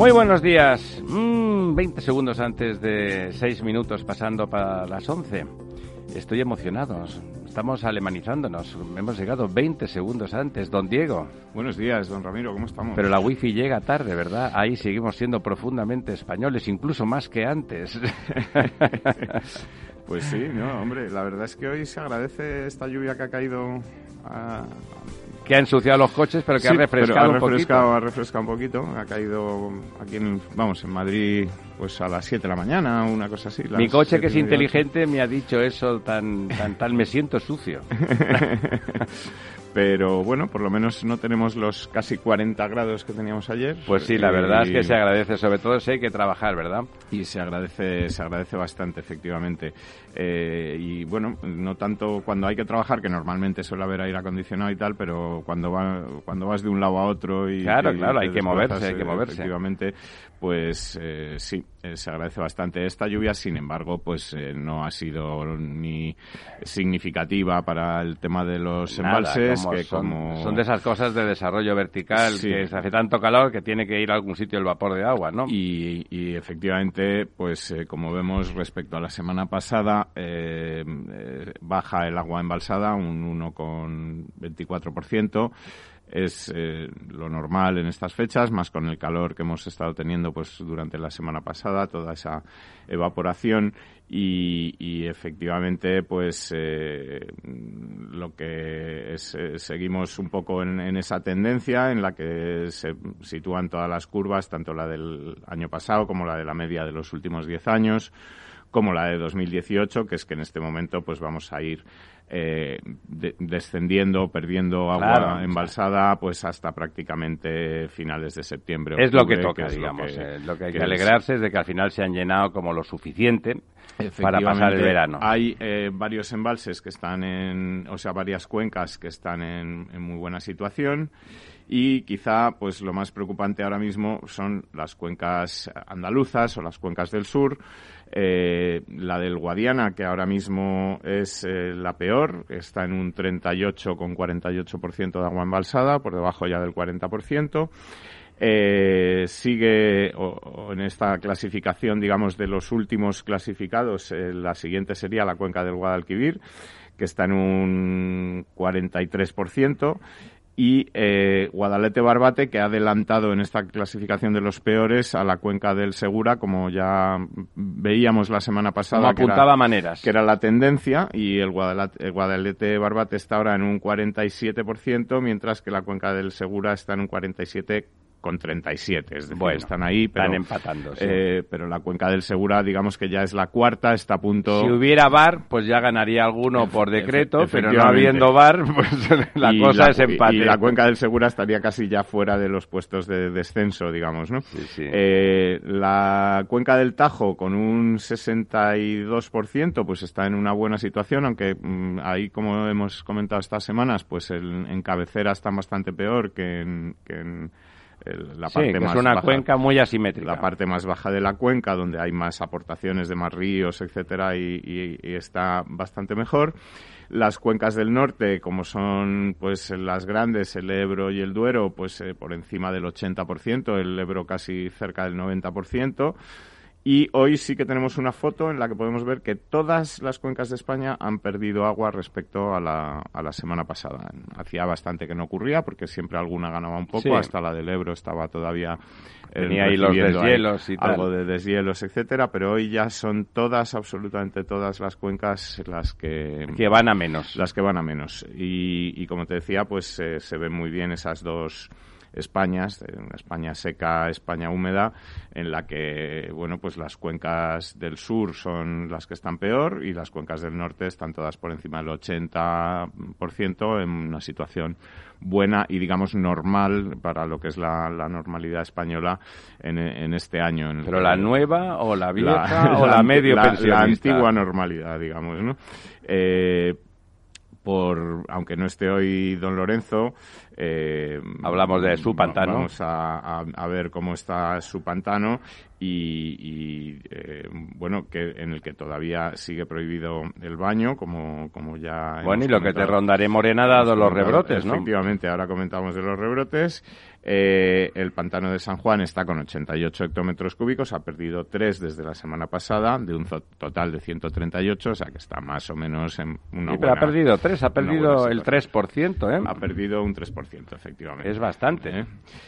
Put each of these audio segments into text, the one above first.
Muy buenos días. 20 mm, segundos antes de 6 minutos pasando para las 11. Estoy emocionado. Estamos alemanizándonos. Hemos llegado 20 segundos antes. Don Diego. Buenos días, don Ramiro. ¿Cómo estamos? Pero la wifi llega tarde, ¿verdad? Ahí seguimos siendo profundamente españoles, incluso más que antes. pues sí, no, hombre. La verdad es que hoy se agradece esta lluvia que ha caído que ha ensuciado los coches, pero que ha refrescado un poquito. Ha refrescado un poquito. Ha caído aquí en, vamos, en Madrid, pues a las 7 de la mañana, una cosa así. Mi coche, que es inteligente, me ha dicho eso tan, tan, tan, me siento sucio. pero bueno, por lo menos no tenemos los casi 40 grados que teníamos ayer. Pues sí, la verdad es que se agradece, sobre todo si hay que trabajar, ¿verdad? Y se agradece, se agradece bastante, efectivamente. Eh, y bueno, no tanto cuando hay que trabajar, que normalmente suele haber aire acondicionado y tal, pero cuando, va, cuando vas de un lado a otro y... Claro, claro, hay que moverse, hay que moverse. Efectivamente, pues eh, sí, eh, se agradece bastante. Esta lluvia, sin embargo, pues no ha sido ni significativa para el tema de los embalses, que son, como... Son de esas cosas de desarrollo vertical, que se hace tanto calor que tiene que ir a algún sitio el vapor de agua, ¿no? Y, y efectivamente, pues como vemos respecto a la semana pasada, eh, eh, baja el agua embalsada un 1,24%. Es eh, lo normal en estas fechas, más con el calor que hemos estado teniendo pues durante la semana pasada, toda esa evaporación. Y, efectivamente pues lo que seguimos un poco en, en, esa tendencia en la que se sitúan todas las curvas, tanto la del año pasado como la de la media de los últimos 10 años como la de 2018, que es que en este momento pues vamos a ir eh, descendiendo, perdiendo agua embalsada, pues hasta prácticamente finales de septiembre. es lo que toca, digamos. Lo que, lo que hay que, alegrarse es. de que al final se han llenado como lo suficiente para pasar el verano. Hay eh, varios embalses que están en, o sea, varias cuencas que están en, en muy buena situación y quizá pues lo más preocupante ahora mismo son las cuencas andaluzas o las cuencas del sur eh, la del Guadiana, que ahora mismo es eh, la peor, está en un 38,48% de agua embalsada, por debajo ya del 40%. Eh, sigue en esta clasificación, digamos, de los últimos clasificados, eh, la siguiente sería la cuenca del Guadalquivir, que está en un 43% y eh, Guadalete Barbate, que ha adelantado en esta clasificación de los peores a la cuenca del Segura, como ya veíamos la semana pasada. apuntaba que era, maneras. Que era la tendencia, y el Guadalete, Guadalete Barbate está ahora en un 47%, mientras que la cuenca del Segura está en un 47% con 37, es decir, bueno, están ahí, pero, están empatando. Eh, pero la cuenca del Segura, digamos que ya es la cuarta, está a punto. Si hubiera VAR, pues ya ganaría alguno por decreto, pero no habiendo VAR, pues la cosa es empate. Y la cuenca del Segura estaría casi ya fuera de los puestos de descenso, digamos, ¿no? Sí, sí. Eh, la cuenca del Tajo, con un 62%, pues está en una buena situación, aunque mm, ahí, como hemos comentado estas semanas, pues el, en cabecera está bastante peor que en, que en la parte más es una baja, cuenca muy asimétrica. La parte más baja de la cuenca, donde hay más aportaciones de más ríos, etcétera, y, y, y, está bastante mejor. Las cuencas del norte, como son pues las grandes, el Ebro y el Duero, pues eh, por encima del 80%, el Ebro casi cerca del 90%. Y hoy sí que tenemos una foto en la que podemos ver que todas las cuencas de España han perdido agua respecto a la, a la semana pasada. Hacía bastante que no ocurría porque siempre alguna ganaba un poco, Sí. hasta la del Ebro estaba todavía eh, Tenía ahí los deshielos y tal. algo de deshielos, etcétera, pero hoy ya son todas, absolutamente todas las cuencas las que Que van a menos. las que van a menos. Y, y como te decía, pues eh, se ven muy bien esas dos Españas, una España seca, España húmeda, en la que, bueno, pues las cuencas del sur son las que están peor y las cuencas del norte están todas por encima del 80% en una situación buena y, digamos, normal para lo que es la, normalidad española en, este año. En ¿Pero la nueva o la vieja o la, medio La antigua normalidad, digamos, ¿no? Eh, por, aunque no esté hoy don Lorenzo, eh, hablamos de su pantano. Vamos a, ver cómo está su pantano y, eh, bueno, que en el que todavía sigue prohibido el baño, como, como ya. Bueno, y lo que te rondaré morena dado los rebrotes, ¿no? Efectivamente, ahora comentamos de los rebrotes. Eh, el pantano de San Juan está con 88 hectómetros cúbicos, ha perdido 3 desde la semana pasada, de un total de 138, o sea que está más o menos en una pero ha perdido 3, ha perdido el 3%, ¿eh? Ha perdido un 3%, efectivamente. Es bastante. ¿eh?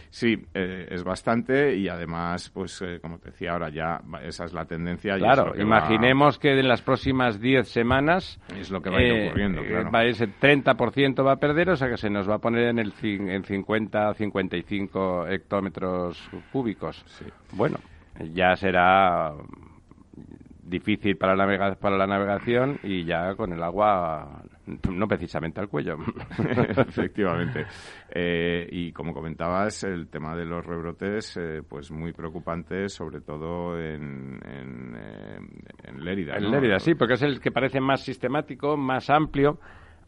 Sí, eh, es bastante y además, pues eh, como decía ahora, ya esa es la tendencia. Claro, imaginemos que en las próximas 10 semanas... Es lo que va a ir ocurriendo, claro. Va, ese 30% va a perder, o sea que se nos va a poner en el en 50, 55 cinco hectómetros cúbicos. Bueno, ya será difícil para la, para la navegación y ya con el agua no precisamente al cuello. Efectivamente. Eh, y como comentabas, el tema de los rebrotes, eh, pues muy preocupante, sobre todo en, en, eh, en Lérida. En Lérida, sí, porque es el que parece más sistemático, más amplio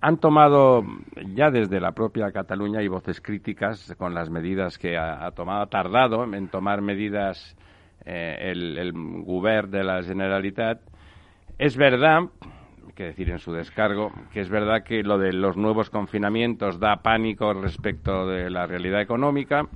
han tomado ya desde la propia Cataluña y voces críticas con las medidas que ha, tomado, ha tardado en tomar medidas eh, el, el Govern de la Generalitat. Es verdad, que decir en su descargo, que es verdad que lo de los nuevos confinamientos da pánico respecto de la realidad económica,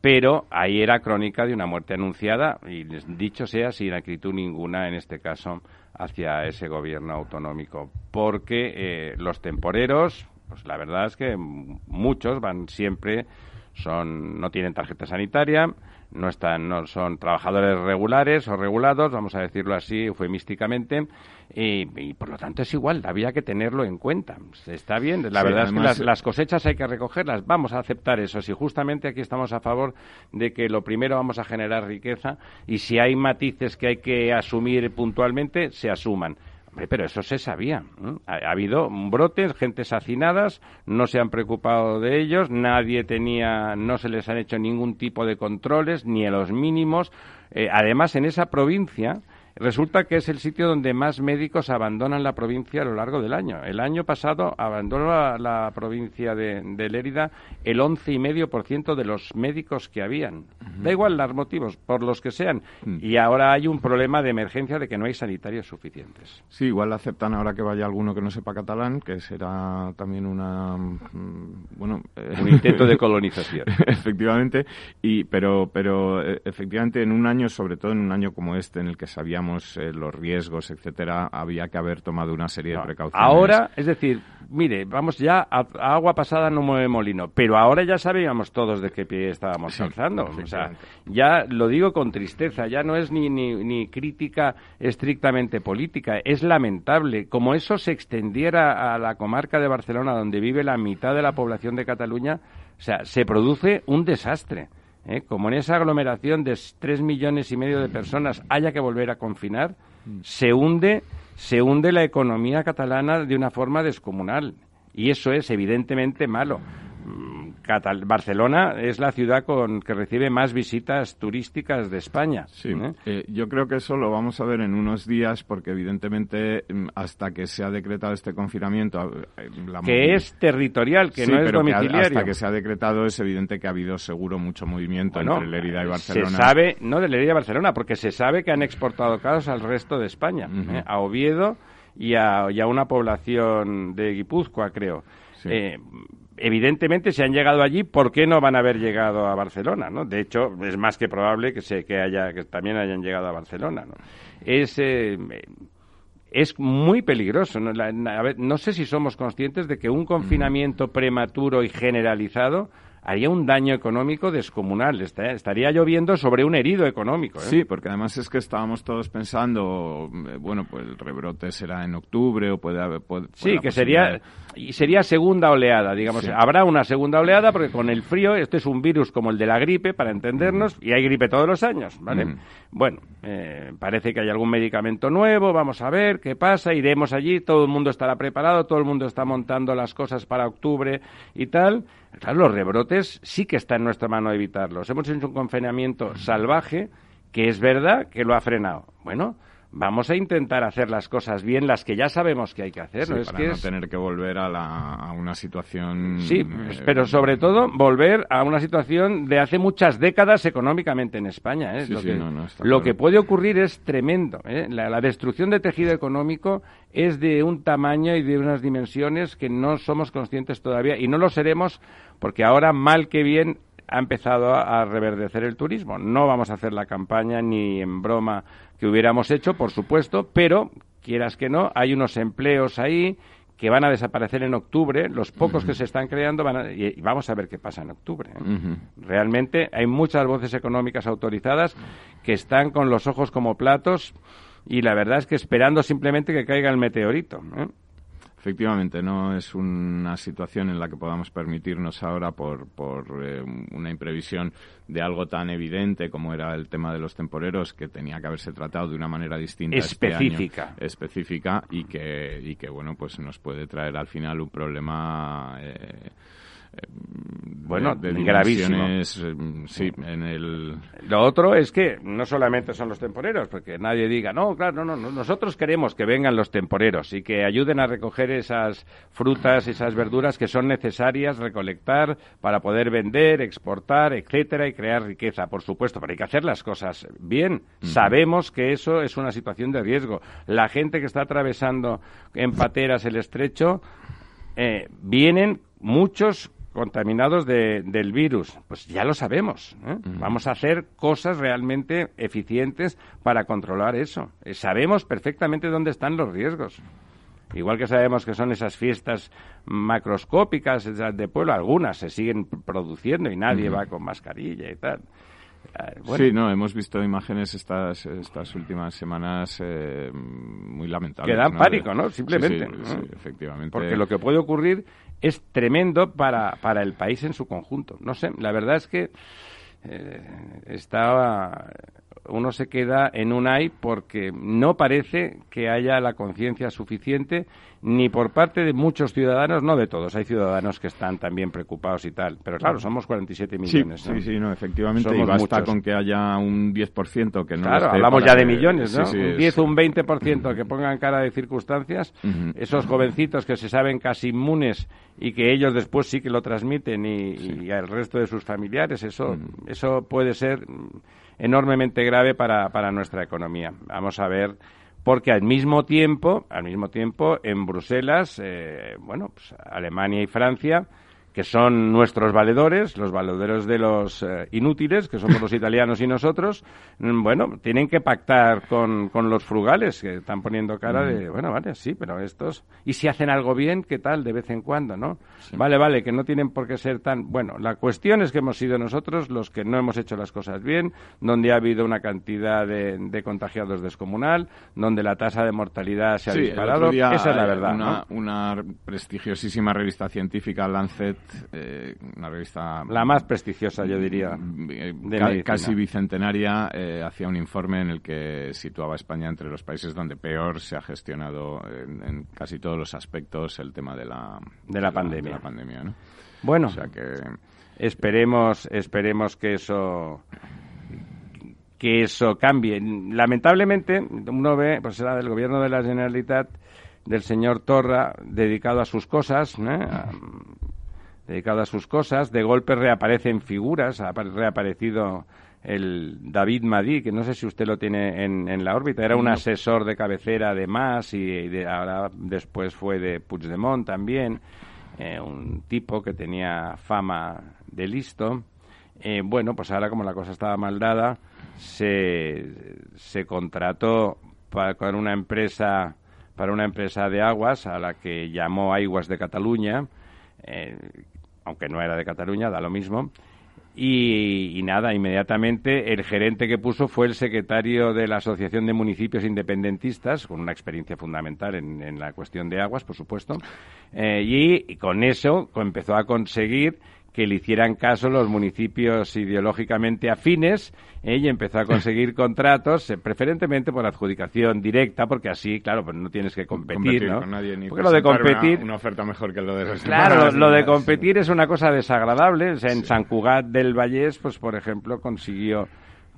pero ahí era crónica de una muerte anunciada y dicho sea sin acritud ninguna en este caso hacia ese gobierno autonómico. Porque eh, los temporeros pues la verdad es que muchos van siempre son no tienen tarjeta sanitaria no están no son trabajadores regulares o regulados vamos a decirlo así eufemísticamente y, por lo tanto es igual había que tenerlo en cuenta. Está bien la verdad es que las, las, cosechas hay que recogerlas vamos a aceptar eso. Si justamente aquí estamos a favor de que lo primero vamos a generar riqueza y si hay matices que hay que asumir puntualmente se asuman pero eso se sabía. Ha, habido brotes, gentes hacinadas, no se han preocupado de ellos, nadie tenía, no se les han hecho ningún tipo de controles, ni a los mínimos. Eh, además, en esa provincia, Resulta que es el sitio donde más médicos abandonan la provincia a lo largo del año. El año pasado abandonó la, provincia de, de, Lérida el 11,5% de los médicos que habían. Da igual los motivos, por los que sean. Mm. Y ahora hay un problema de emergencia de que no hay sanitarios suficientes. Sí, igual aceptan ahora que vaya alguno que no sepa catalán, que será también una. Mm, bueno. Eh, un intento de colonización. efectivamente. Y, pero, pero, eh, efectivamente, en un año, sobre todo en un año como este, en el que sabíamos eh, los riesgos, etcétera, había que haber tomado una serie de precauciones. Ahora, es decir, mire, vamos ya, a, agua pasada no mueve molino, pero ahora ya sabíamos todos de qué pie estábamos sí, O sea, ya lo digo con tristeza, ya no es ni, ni, ni crítica estrictamente política, es lamentable. Como eso se extendiera a la comarca de Barcelona, donde vive la mitad de la población de Cataluña, o sea, se produce un desastre. ¿Eh? como en esa aglomeración de tres millones y medio de personas haya que volver a confinar, se hunde, se hunde la economía catalana de una forma descomunal. Y eso es evidentemente malo. Barcelona es la ciudad con que recibe más visitas turísticas de España. Sí, ¿eh? Eh, yo creo que eso lo vamos a ver en unos días porque evidentemente mm, hasta que se ha decretado este confinamiento... Eh, que es territorial, que no es domiciliario. hasta que se ha decretado es evidente que ha habido seguro mucho movimiento entre Lerida y Barcelona. Se sabe, no de Lerida y Barcelona, porque se sabe que han exportado casos al resto de España, a Oviedo y a, una población de Guipúzcoa, creo evidentemente, si han llegado allí, ¿por qué no van a haber llegado a Barcelona? ¿no? De hecho, es más que probable que, se, que, haya, que también hayan llegado a Barcelona. ¿no? Es, eh, es muy peligroso. ¿no? no sé si somos conscientes de que un confinamiento prematuro y generalizado haría un daño económico descomunal. Estaría lloviendo sobre un herido económico. ¿eh? Sí, porque además es que estábamos todos pensando, eh, bueno, pues el rebrote será en octubre o puede haber. sí, que sería y sería segunda oleada, digamos. Habrá una segunda oleada porque con el frío, este es un virus como el de la gripe, para entendernos, y hay gripe todos los años, ¿vale? Bueno, eh, parece que hay algún medicamento nuevo, vamos a ver qué pasa, iremos allí, todo el mundo estará preparado, todo el mundo está montando las cosas para octubre y tal. Claro, los rebrotes sí que está en nuestra mano evitarlos. Hemos hecho un confinamiento salvaje que es verdad que lo ha frenado. Bueno, vamos a intentar hacer las cosas bien, las que ya sabemos que hay que hacer. ¿no? es para no tener que volver a, a, una situación. Sí, eh, pero sobre todo volver a una situación de hace muchas décadas económicamente en España. ¿eh? Sí, lo sí, que, no, no, lo que puede ocurrir es tremendo. ¿eh? La, la, destrucción de tejido económico es de un tamaño y de unas dimensiones que no somos conscientes todavía y no lo seremos porque ahora, mal que bien, ha empezado a, reverdecer el turismo. No vamos a hacer la campaña ni en broma que hubiéramos hecho, por supuesto, pero quieras que no, hay unos empleos ahí que van a desaparecer en octubre, los pocos que se están creando van a, y, vamos a ver qué pasa en octubre. ¿eh? Realmente hay muchas voces económicas autorizadas que están con los ojos como platos y la verdad es que esperando simplemente que caiga el meteorito. ¿eh? Efectivamente, no es una situación en la que podamos permitirnos ahora, por, por eh, una imprevisión de algo tan evidente como era el tema de los temporeros, que tenía que haberse tratado de una manera distinta. Específica. Este año, específica y que, y que, bueno, pues nos puede traer al final un problema. Eh, bueno, de, gravísimo. Eh, sí, en el... Lo otro es que no solamente son los temporeros, porque nadie diga, no, claro, no, no, nosotros queremos que vengan los temporeros y que ayuden a recoger esas frutas, esas verduras que son necesarias recolectar para poder vender, exportar, etcétera, y crear riqueza, por supuesto, pero hay que hacer las cosas bien. Sabemos que eso es una situación de riesgo. La gente que está atravesando en pateras el estrecho, eh, vienen muchos contaminados de, del virus. Pues ya lo sabemos. ¿eh? Vamos a hacer cosas realmente eficientes para controlar eso. Eh, sabemos perfectamente dónde están los riesgos. Igual que sabemos que son esas fiestas macroscópicas de pueblo, algunas se siguen produciendo y nadie va con mascarilla y tal. Sí, no, hemos visto imágenes estas, estas últimas semanas eh, muy lamentables. Que dan pánico, ¿no? Simplemente. Sí, efectivamente. Porque lo que puede ocurrir es tremendo para, para el país en su conjunto. No sé, la verdad es que eh, está uno se queda en un ay porque no parece que haya la conciencia suficiente ni por parte de muchos ciudadanos, no de todos, hay ciudadanos que están también preocupados y tal, pero claro, somos 47 millones. Sí, sí, no, efectivamente, y basta con que haya un 10% que no Claro, hablamos ya de millones, ¿no? un 10 o un 20% que pongan cara de circunstancias, esos jovencitos que se saben casi inmunes y que ellos después sí que lo transmiten y, y al resto de sus familiares, eso, eso puede ser enormemente grave para, para nuestra economía. Vamos a ver porque al mismo tiempo, al mismo tiempo, en Bruselas, eh, bueno, pues Alemania y Francia que son nuestros valedores, los valedores de los eh, inútiles, que somos los italianos y nosotros, mm, bueno, tienen que pactar con, con, los frugales, que están poniendo cara de, bueno, vale, sí, pero estos, y si hacen algo bien, ¿qué tal? De vez en cuando, ¿no? Vale, vale, que no tienen por qué ser tan, bueno, la cuestión es que hemos sido nosotros los que no hemos hecho las cosas bien, donde ha habido una cantidad de, de contagiados descomunal, donde la tasa de mortalidad se ha disparado, esa es la verdad. Una, una prestigiosísima revista científica, Lancet, eh, una revista... La más prestigiosa, yo diría. Eh, casi bicentenaria, eh, hacía un informe en el que situaba a España entre los países donde peor se ha gestionado en, casi todos los aspectos el tema de la, de la, pandemia. La, pandemia ¿no? Bueno, o sea que... esperemos, esperemos que eso que eso cambie. Lamentablemente, uno ve, pues era del gobierno de la Generalitat, del señor Torra, dedicado a sus cosas, dedicado a sus cosas. De golpe reaparecen figuras, ha reaparecido el David Madí, que no sé si usted lo tiene en, la órbita, era un asesor de cabecera de Mas y de, ahora después fue de Puigdemont también, eh, un tipo que tenía fama de listo. Eh, bueno, pues ahora como la cosa estaba mal dada, se, se contrató para, con una empresa para una empresa de aguas a la que llamó Aguas de Cataluña, eh, aunque no era de Cataluña, da lo mismo. Y, nada, inmediatamente el gerente que puso fue el secretario de la Asociación de Municipios Independentistas, con una experiencia fundamental en, la cuestión de aguas, por supuesto, eh, y con eso empezó a conseguir que le hicieran caso los municipios ideológicamente afines ¿eh? y empezó a conseguir contratos, eh, preferentemente por adjudicación directa, porque así, claro, pues no tienes que competir, ¿no? porque lo de competir... Una, oferta mejor que lo de los Claro, lo, de competir es una cosa desagradable. O sea, en San Cugat del Vallés, pues por ejemplo, consiguió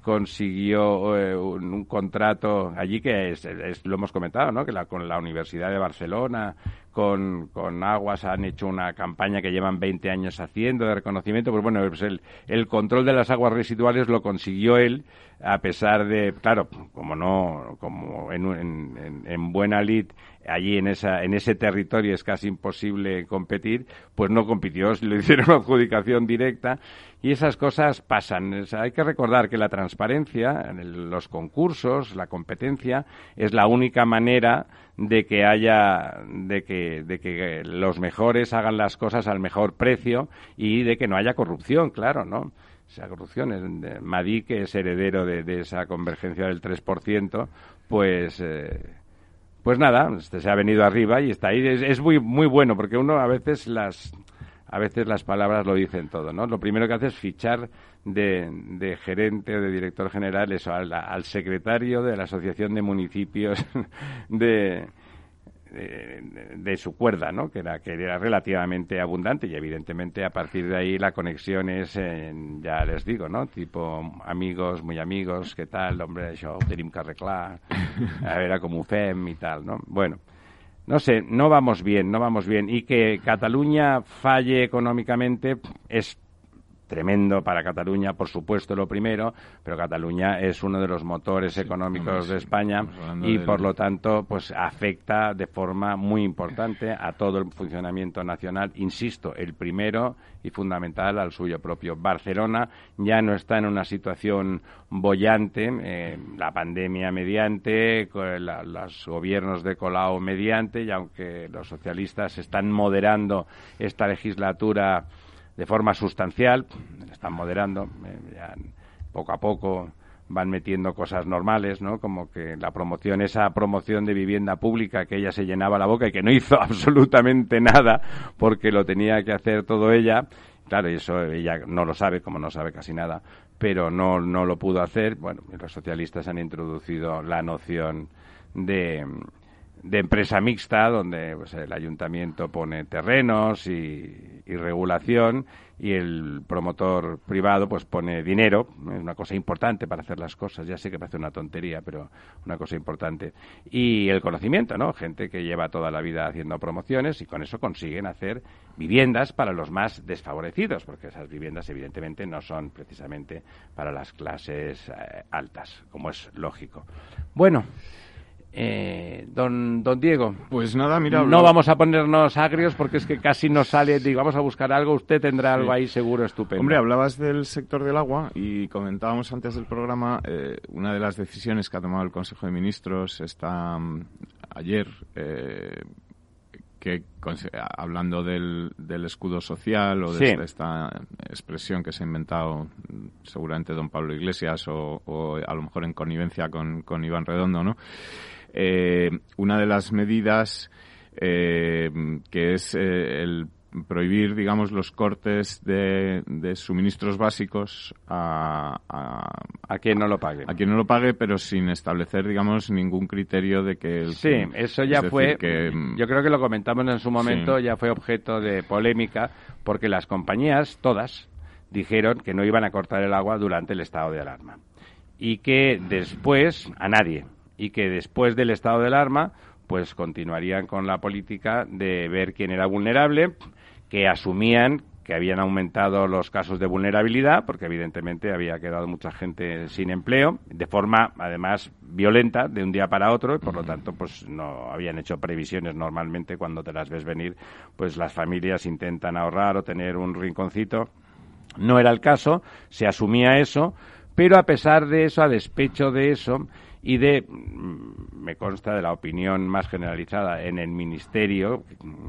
consiguió eh, un, contrato allí que es, lo hemos comentado, ¿no? Que la, con la Universidad de Barcelona, con, con Aguas han hecho una campaña que llevan 20 años haciendo de reconocimiento. Pues bueno, pues el, el control de las aguas residuales lo consiguió él a pesar de, claro, como no, como en, en, en buena lid allí en, esa, en ese territorio es casi imposible competir, pues no compitió, le hicieron adjudicación directa y esas cosas pasan. hay que recordar que la transparencia, en los concursos, la competencia, es la única manera de que haya, de que, de que los mejores hagan las cosas al mejor precio y de que no haya corrupción, claro, ¿no? esa corrupción. Madí, que es heredero de, esa convergencia del 3%, pues, eh, pues nada, este se ha venido arriba y está ahí. Es, es, muy, muy bueno porque uno a veces las a veces las palabras lo dicen todo, ¿no? Lo primero que hace es fichar de, gerente o de director general eso, al, secretario de la Asociación de Municipios de, de, su cuerda, ¿no? Que era, que era relativamente abundante y evidentemente a partir de ahí la conexión es, ya les digo, ¿no? Tipo amigos, muy amigos, ¿qué tal? Hombre, yo tenim que arreglar, a ver cómo fem y tal, ¿no? Bueno, no sé, no vamos bien, no vamos bien. Y que Cataluña falle económicamente es tremendo para Cataluña, por supuesto, lo primero, pero Cataluña es uno de los motores económicos de España y, por lo tanto, pues afecta de forma muy importante a todo el funcionamiento nacional. Insisto, el primero y fundamental al suyo propio. Barcelona ya no está en una situación bollante, eh, la pandemia mediante, los gobiernos de Colau mediante, y aunque los socialistas están moderando esta legislatura de forma sustancial, están moderando, eh, poco a poco van metiendo cosas normales, ¿no? Como que la promoción, esa promoción de vivienda pública que ella se llenaba la boca y que no hizo absolutamente nada porque lo tenía que hacer todo ella. Claro, y eso ella no lo sabe, como no sabe casi nada, pero no, no lo pudo hacer. Bueno, los socialistas han introducido la noción de, de empresa mixta, donde pues, el ayuntamiento pone terrenos y, regulación y el promotor privado pues pone dinero, es una cosa importante para hacer las cosas, ya sé que parece una tontería, pero una cosa importante. Y el conocimiento, ¿no? Gente que lleva toda la vida haciendo promociones y con eso consiguen hacer viviendas para los más desfavorecidos, porque esas viviendas evidentemente no son precisamente para las clases eh, altas, como es lógico. Bueno, eh, don, don Diego. Pues nada, mira. No vamos a ponernos agrios porque es que casi nos sale. Digo, vamos a buscar algo. Usted tendrá algo ahí seguro estupendo. Hombre, hablabas del sector del agua y comentábamos antes del programa eh, una de las decisiones que ha tomado el Consejo de Ministros está mm, ayer. Eh, que hablando del, del, escudo social o de esta, expresión que se ha inventado mm, seguramente don Pablo Iglesias o, o a lo mejor en connivencia con, con Iván Redondo, ¿no? Eh, una de las medidas eh, que es eh, el prohibir, digamos, los cortes de, suministros básicos a, a, quien no lo pague. A quien no lo pague, pero sin establecer, digamos, ningún criterio de que... El, sí, eso ya fue... yo creo que lo comentamos en su momento, ya fue objeto de polémica, porque las compañías, todas, dijeron que no iban a cortar el agua durante el estado de alarma. Y que después, a nadie, y que después del estado del alarma pues continuarían con la política de ver quién era vulnerable, que asumían que habían aumentado los casos de vulnerabilidad, porque evidentemente había quedado mucha gente sin empleo, de forma además violenta, de un día para otro, y por lo tanto, pues no habían hecho previsiones normalmente cuando te las ves venir, pues las familias intentan ahorrar o tener un rinconcito. No era el caso, se asumía eso, pero a pesar de eso, a despecho de eso, y de, mm, me consta, de la opinión más generalizada en el Ministerio,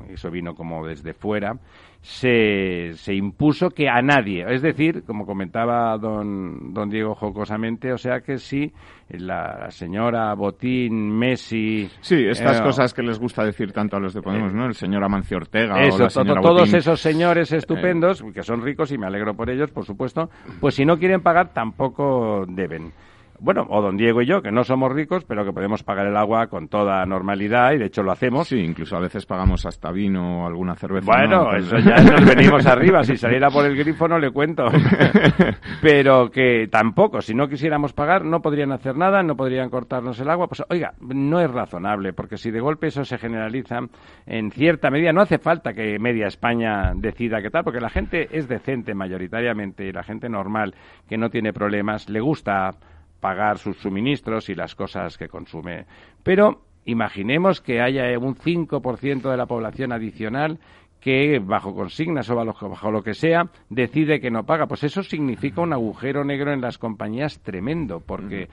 eso vino como desde fuera, se, se impuso que a nadie, es decir, como comentaba don, don Diego jocosamente, o sea que si la señora Botín, Messi... Sí, estas eh, cosas que les gusta decir tanto a los de Podemos, ¿no? El señor Amancio Ortega o eso, la señora todos Botín. esos señores estupendos, que son ricos y me alegro por ellos, por supuesto, pues si no quieren pagar, tampoco deben. Bueno, o don Diego y yo, que no somos ricos, pero que podemos pagar el agua con toda normalidad y de hecho lo hacemos. Sí, incluso a veces pagamos hasta vino o alguna cerveza. Bueno, ¿no? Eso ya nos venimos arriba. Si saliera por el grifo no le cuento. Pero que tampoco, si no quisiéramos pagar, no podrían hacer nada, no podrían cortarnos el agua. Pues oiga, no es razonable, porque si de golpe eso se generaliza en cierta medida, no hace falta que media España decida qué tal, porque la gente es decente mayoritariamente y la gente normal que no tiene problemas le gusta pagar sus suministros y las cosas que consume. Pero imaginemos que haya un 5% de la población adicional que bajo consignas o bajo, lo que sea decide que no paga. Pues eso significa un agujero negro en las compañías tremendo, porque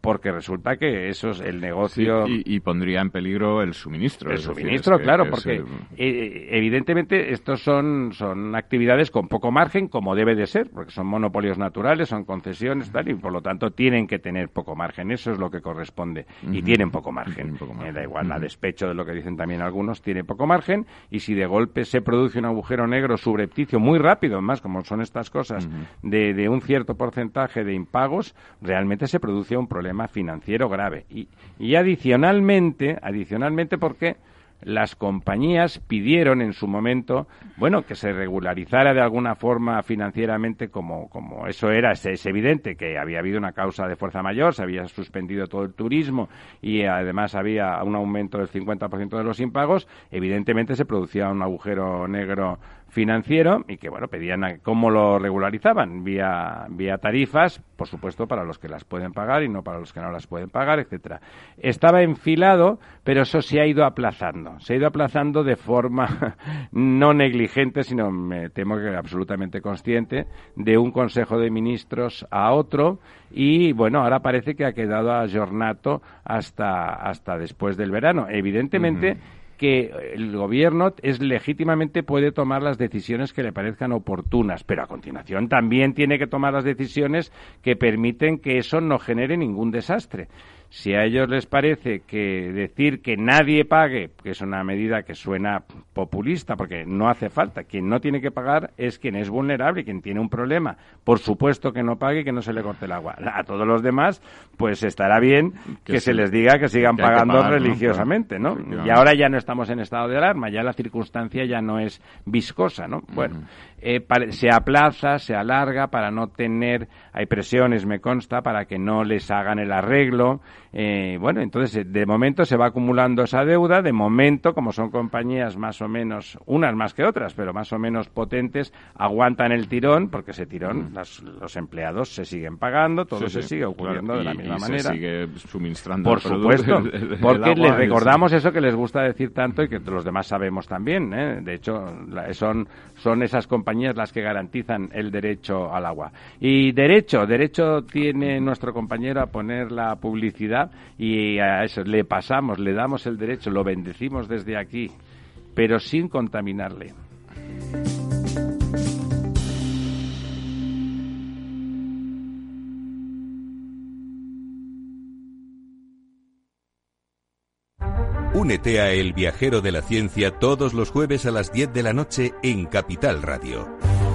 porque resulta que eso es el Sí, negocio y, y pondría en peligro el suministro. el decir, suministro, claro, que porque eh, eh, evidentemente estos son, son actividades con poco margen, como debe de ser, porque son monopolios naturales, son concesiones, tal, y por lo tanto tienen que tener poco margen. Eso es lo que corresponde. Y tienen poco margen. Tienen poco Eh, margen. da igual, a Ujú. despecho de lo que dicen también algunos, tiene poco margen. Y si de golpe se produce un agujero negro subrepticio muy rápido, más como son estas cosas, de, de un cierto porcentaje de impagos, realmente se produce un problema financiero grave. Y, y adicionalmente, adicionalmente porque las compañías pidieron en su momento, bueno, que se regularizara de alguna forma financieramente como, como eso era, es, es evidente que había habido una causa de fuerza mayor, se había suspendido todo el turismo y además había un aumento del 50% de los impagos, evidentemente se producía un agujero negro financiero y que bueno pedían a- cómo lo regularizaban vía vía tarifas por supuesto para los que las pueden pagar y no para los que no las pueden pagar etcétera. Estaba enfilado pero eso se ha ido aplazando. Se ha ido aplazando de forma no negligente sino me temo que absolutamente consciente de un consejo de ministros a otro y bueno ahora parece que ha quedado a jornato hasta hasta después del verano. Evidentemente que el gobierno es legítimamente puede tomar las decisiones que le parezcan oportunas, pero a continuación también tiene que tomar las decisiones que permiten que eso no genere ningún desastre. Si a ellos les parece que decir que nadie pague, que es una medida que suena populista, porque no hace falta, quien no tiene que pagar es quien es vulnerable, quien tiene un problema. Por supuesto que no pague y que no se le corte el agua. A todos los demás, pues estará bien que, Que se sí, les diga que sigan que hay que pagando religiosamente, ¿no? Y ahora ya no estamos en estado de alarma, ya la circunstancia ya no es viscosa, ¿no? Bueno, eh, se aplaza, se alarga para no tener, hay presiones, me consta, para que no les hagan el arreglo. Eh, bueno, entonces eh, de momento se va acumulando esa deuda, de momento, como son compañías más o menos, unas más que otras, pero más o menos potentes, aguantan el tirón, porque ese tirón las- los empleados se siguen pagando, todo sí, se sí, sigue ocurriendo claro, de la y- misma y manera. Se sigue suministrando Por el supuesto, porque les es- recordamos eso que les gusta decir tanto y que los demás sabemos también. ¿eh? De hecho, la- son, son esas compañías las que garantizan el derecho al agua. Y derecho, derecho tiene nuestro compañero a poner la publicidad y a eso le pasamos, le damos el derecho, lo bendecimos desde aquí, pero sin contaminarle. Únete a El Viajero de la Ciencia todos los jueves a las 10 de la noche en Capital Radio.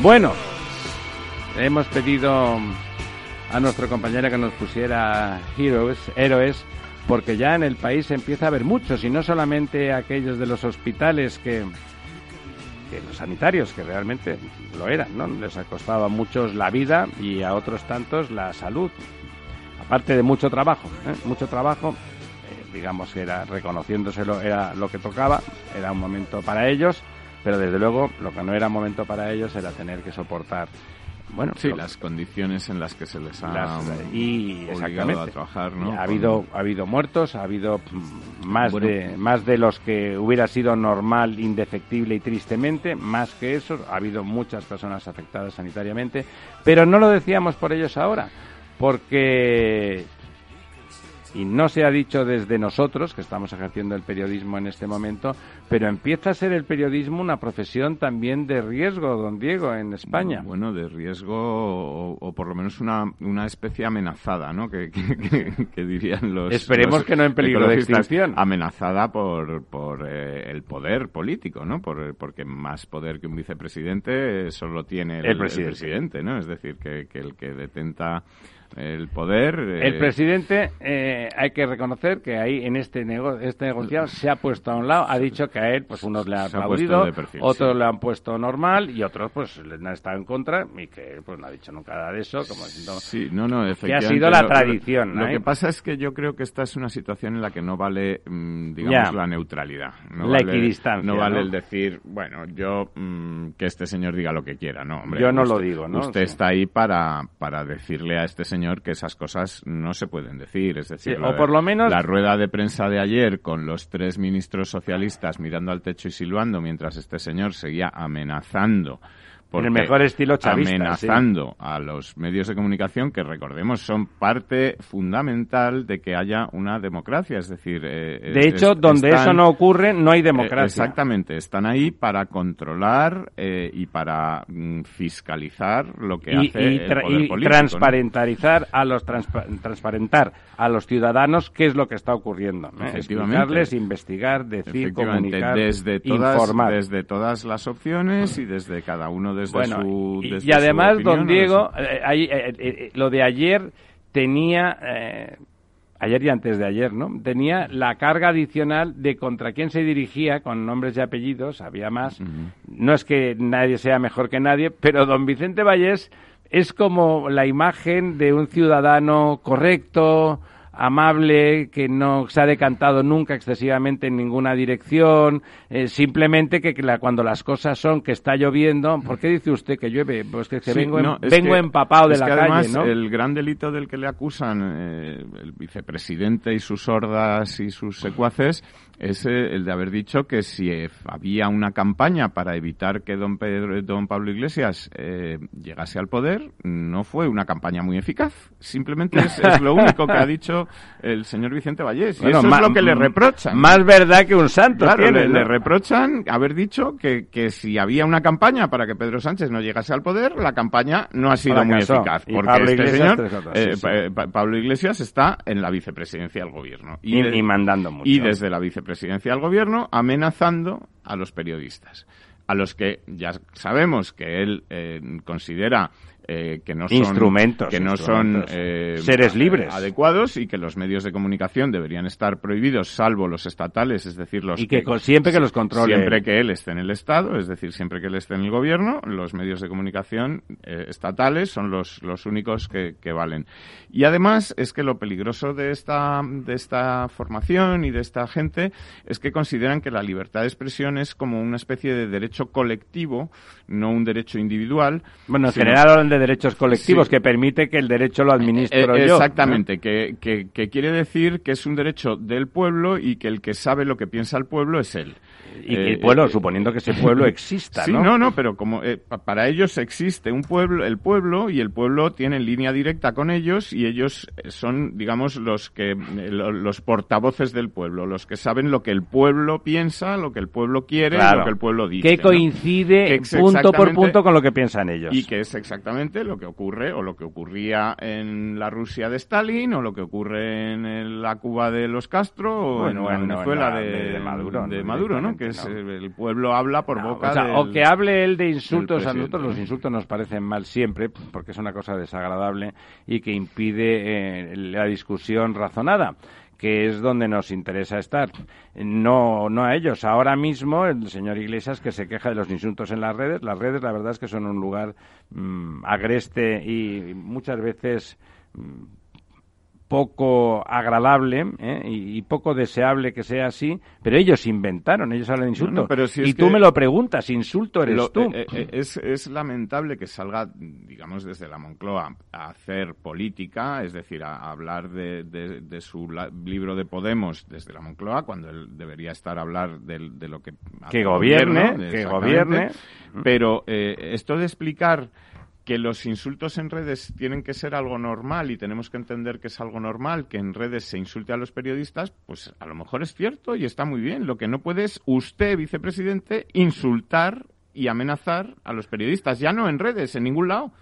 Bueno, hemos pedido a nuestro compañero que nos pusiera heroes, héroes, porque ya en el país empieza a haber muchos, y no solamente aquellos de los hospitales que, que los sanitarios, que realmente lo eran, ¿no? Les costado a muchos la vida y a otros tantos la salud. Aparte de mucho trabajo, ¿eh? mucho trabajo, eh, digamos que era reconociéndoselo, era lo que tocaba, era un momento para ellos pero desde luego lo que no era momento para ellos era tener que soportar bueno sí las condiciones en las que se les ha y obligado a trabajar ¿no? ha habido ha habido muertos ha habido más de más de los que hubiera sido normal indefectible y tristemente más que eso ha habido muchas personas afectadas sanitariamente pero no lo decíamos por ellos ahora porque y no se ha dicho desde nosotros, que estamos ejerciendo el periodismo en este momento, pero empieza a ser el periodismo una profesión también de riesgo, don Diego, en España. Bueno, de riesgo o, por lo menos una, una especie amenazada, ¿no? Que, que, dirían los... Esperemos que no en peligro de extinción. Amenazada por, por eh, el poder político, ¿no? Por, porque más poder que un vicepresidente solo tiene el, presidente. ¿no? Es decir, que, que el que detenta el poder. El eh, presidente, eh, hay que reconocer que ahí en este, este negociado se ha puesto a un lado, ha dicho que a él, pues unos le han aplaudido, otros le han puesto normal y otros, pues le han estado en contra y que pues no ha dicho nunca nada de eso, como sí, no, no, que ha sido la tradición. Lo, que pasa es que yo creo que esta es una situación en la que no vale, mm, digamos, la neutralidad. No la vale, equidistancia. No vale el decir, bueno, yo mm, que este señor diga lo que quiera, no, hombre. Yo no lo digo, ¿no? Usted está ahí para, para decirle a este señor que esas cosas no se pueden decir. Es decir, o por lo menos la rueda de prensa de ayer con los tres ministros socialistas mirando al techo y silbando mientras este señor seguía amenazando en el mejor estilo chavista, amenazando a los medios de comunicación que recordemos son parte fundamental de que haya una democracia. Es decir eh, de hecho donde eso no ocurre no hay democracia. eh, exactamente están ahí para controlar eh, y para mm, fiscalizar lo que hace y, el poder y transparentarizar a los transparentar a los ciudadanos qué es lo que está ocurriendo explicarles investigar decir comunicar desde todas, informar. desde todas las opciones y desde cada uno bueno, y, además, don Diego, eh, eh, eh, lo de ayer tenía, ayer y antes de ayer, ¿no? Tenía la carga adicional de contra quién se dirigía, con nombres y apellidos, había más. No es que nadie sea mejor que nadie, pero don Vicente Vallés es como la imagen de un ciudadano correcto, amable, que no se ha decantado nunca excesivamente en ninguna dirección, eh, simplemente que cuando las cosas son que está lloviendo, ¿por qué dice usted que llueve? Pues que, vengo, vengo empapado de la calle, ¿no? El gran delito del que le acusan eh, el vicepresidente y sus hordas y sus secuaces es eh, el de haber dicho que si eh, había una campaña para evitar que don, Pedro, don Pablo Iglesias eh, llegase al poder, no fue una campaña muy eficaz. Simplemente es, lo único que ha dicho el señor Vicente Vallés. y eso es lo que le reprochan. Más verdad que un santo. le, reprochan haber dicho que, que, si había una campaña para que Pedro Sánchez no llegase al poder, la campaña no ha sido muy eficaz. Porque este señor, Pablo Iglesias, está en la vicepresidencia del gobierno. Y, y mandando mucho. Y desde la vicepresidencia presidencia del gobierno amenazando a los periodistas, a los que ya sabemos que él eh, considera eh, que no son instrumentos, que no son eh, seres libres. adecuados y que los medios de comunicación deberían estar prohibidos salvo los estatales es decir los y que, siempre que los controle siempre que él esté en el estado es decir siempre que él esté en el gobierno los medios de comunicación eh, estatales son los los únicos que, que, valen. Y además es que lo peligroso de esta de esta formación y de esta gente es que consideran que la libertad de expresión es como una especie de derecho colectivo no un derecho individual bueno en general derechos colectivos, que permite que el derecho lo administre eh, yo. Exactamente, que, que, quiere decir que es un derecho del pueblo y que el que sabe lo que piensa el pueblo es él. Y que el pueblo, eh, suponiendo que ese pueblo exista, sí, ¿no? no, pero como eh, para ellos existe un pueblo, el pueblo, y el pueblo tiene línea directa con ellos y ellos son, digamos, los que los portavoces del pueblo, los que saben lo que el pueblo piensa, lo que el pueblo quiere, lo que el pueblo dice. Que coincide punto por punto con lo que piensan ellos. Y que es exactamente lo que ocurre o lo que ocurría en la Rusia de Stalin o lo que ocurre en la Cuba de los Castro o en Venezuela de, Maduro, de Maduro ¿no? Que es el pueblo habla por boca o, o que hable él de insultos a nosotros los insultos nos parecen mal siempre porque es una cosa desagradable y que impide eh, la discusión razonada que es donde nos interesa estar. No, no a ellos. Ahora mismo el señor Iglesias que se queja de los insultos en las redes. Las redes, la verdad es que son un lugar mm, agreste y muchas veces mm, poco agradable ¿eh? y, poco deseable que sea así, pero ellos inventaron, ellos hablan de insulto. y tú me lo preguntas, insulto eres tú. Eh, eh, es, es, lamentable que salga, digamos, desde la Moncloa a hacer política, es decir, a, hablar de, de, su libro de Podemos desde la Moncloa, cuando él debería estar a hablar de, lo que... Que gobierne, que gobierne. Pero esto de explicar que los insultos en redes tienen que ser algo normal y tenemos que entender que es algo normal que en redes se insulte a los periodistas, pues a lo mejor es cierto y está muy bien. Lo que no puede es usted, vicepresidente, insultar y amenazar a los periodistas, ya no en redes, en ningún lado.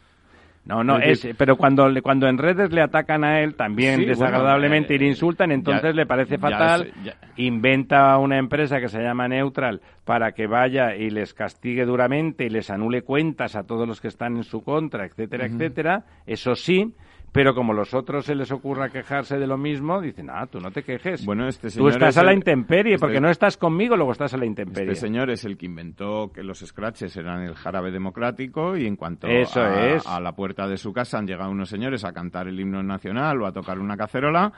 No, no, es, pero cuando, cuando en redes le atacan a él también desagradablemente y le insultan, entonces le parece fatal, inventa una empresa que se llama Neutral para que vaya y les castigue duramente y les anule cuentas a todos los que están en su contra, etcétera, etcétera. Eso sí, pero como los otros se les ocurra quejarse de lo mismo, dicen, ah, tú no te quejes. Bueno, este señor tú estás a la intemperie, este porque no estás conmigo, luego estás a la intemperie. Este señor es el que inventó que los scratches eran el jarabe democrático y en cuanto a, a la puerta de su casa han llegado unos señores a cantar el himno nacional o a tocar una cacerola,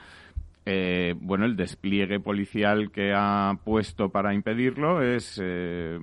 eh, bueno, el despliegue policial que ha puesto para impedirlo es eh,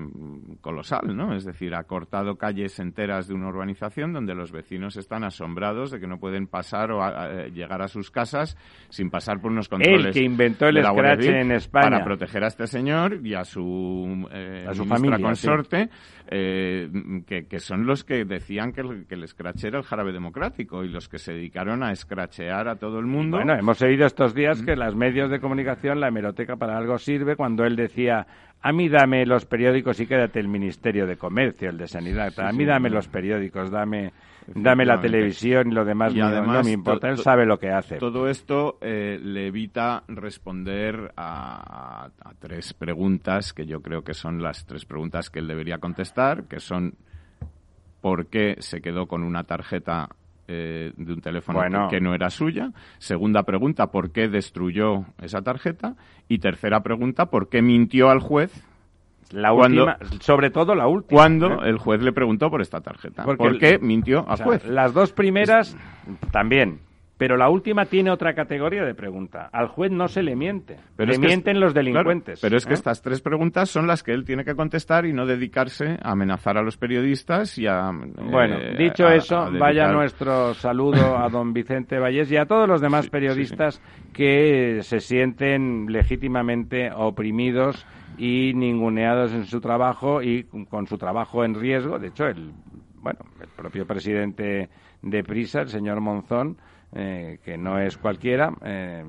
colosal, ¿no? Es decir, ha cortado calles enteras de una urbanización donde los vecinos están asombrados de que no pueden pasar o llegar a sus casas sin pasar por unos controles. El que inventó el scratch en España. Para proteger a este señor y a su, eh, a su familia, consorte, que, son los que decían que el, que el scratch era el jarabe democrático y los que se dedicaron a escrachear a todo el mundo. Bueno, hemos oído estos días que las medios de comunicación, la hemeroteca para algo sirve cuando él decía, a mí dame los periódicos y quédate el Ministerio de Comercio, el de Sanidad, a mí dame los periódicos, dame dame la televisión y lo demás y no, me importa, él sabe lo que hace. Todo esto eh, le evita responder a, a, tres preguntas que yo creo que son las tres preguntas que él debería contestar, que son ¿por qué se quedó con una tarjeta eh, de un teléfono que, no era suya. Segunda pregunta, ¿por qué destruyó esa tarjeta? Y tercera pregunta, ¿por qué mintió al juez? La última, sobre todo la última. Cuando ¿eh? el juez le preguntó por esta tarjeta. ¿Por qué mintió al juez? Las dos primeras también. Pero la última tiene otra categoría de pregunta. Al juez no se le miente. Pero le mienten los delincuentes. pero es que ¿eh? estas tres preguntas son las que él tiene que contestar y no dedicarse a amenazar a los periodistas y a... Bueno, eh, dicho eso, vaya nuestro saludo a don Vicente Vallés y a todos los demás periodistas que se sienten legítimamente oprimidos y ninguneados en su trabajo y con su trabajo en riesgo. De hecho, el, bueno, el propio presidente de Prisa, el señor Monzón, eh, que no es cualquiera, eh,